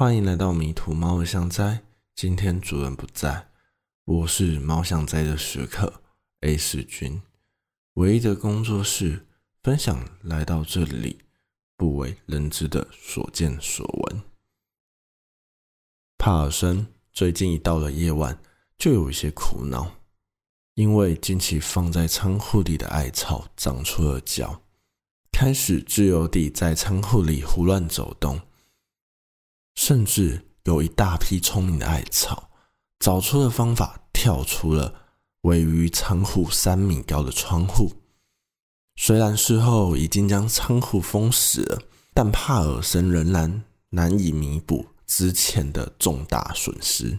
欢迎来到迷途猫的香斋。今天主人不在，我是猫想斋的食客 A 世君。唯一的工作室分享来到这里不为人知的所见所闻。帕尔森最近一到了夜晚，就有一些苦恼，因为近期放在仓库里的艾草长出了脚，开始自由地在仓库里胡乱走动。甚至有一大批聪明的艾草，找出了方法，跳出了位于仓库三米高的窗户。虽然事后已经将仓库封死了，但帕尔森仍然难以弥补之前的重大损失。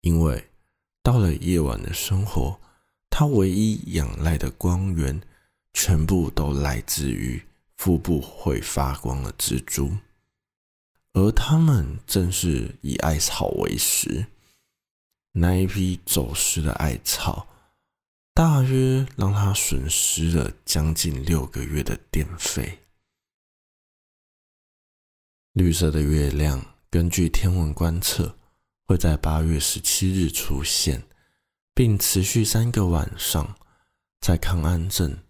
因为到了夜晚的生活，他唯一仰赖的光源，全部都来自于腹部会发光的蜘蛛。而他们正是以艾草为食，那一批走失的艾草，大约让他损失了将近六个月的电费。绿色的月亮，根据天文观测，会在八月十七日出现，并持续三个晚上，在康安镇。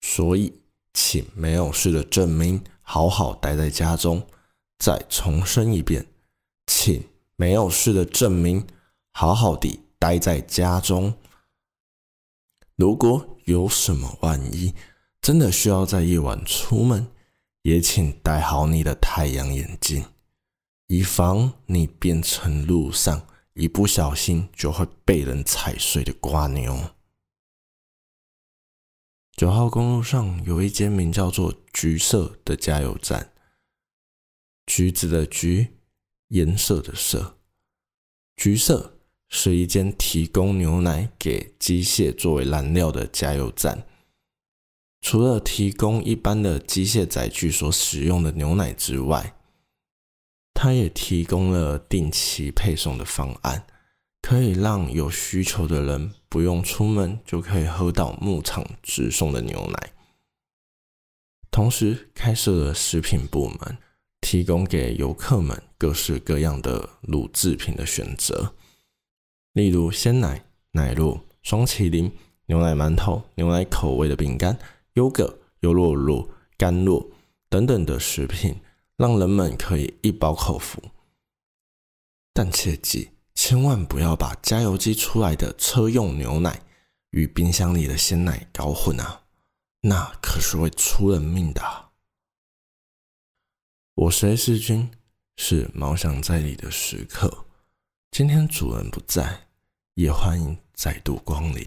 所以，请没有事的证明，好好待在家中。再重申一遍，请没有事的证明，好好地待在家中。如果有什么万一，真的需要在夜晚出门，也请戴好你的太阳眼镜，以防你变成路上一不小心就会被人踩碎的瓜牛。九号公路上有一间名叫做“橘色”的加油站。橘子的橘，颜色的色，橘色是一间提供牛奶给机械作为燃料的加油站。除了提供一般的机械载具所使用的牛奶之外，它也提供了定期配送的方案，可以让有需求的人不用出门就可以喝到牧场直送的牛奶。同时开设了食品部门。提供给游客们各式各样的乳制品的选择，例如鲜奶、奶酪、双麒麟、牛奶馒头、牛奶口味的饼干、优格、优酪乳、甘露等等的食品，让人们可以一饱口福。但切记，千万不要把加油机出来的车用牛奶与冰箱里的鲜奶搞混啊，那可是会出人命的。我是 A 世君，是毛想在你的时刻。今天主人不在，也欢迎再度光临。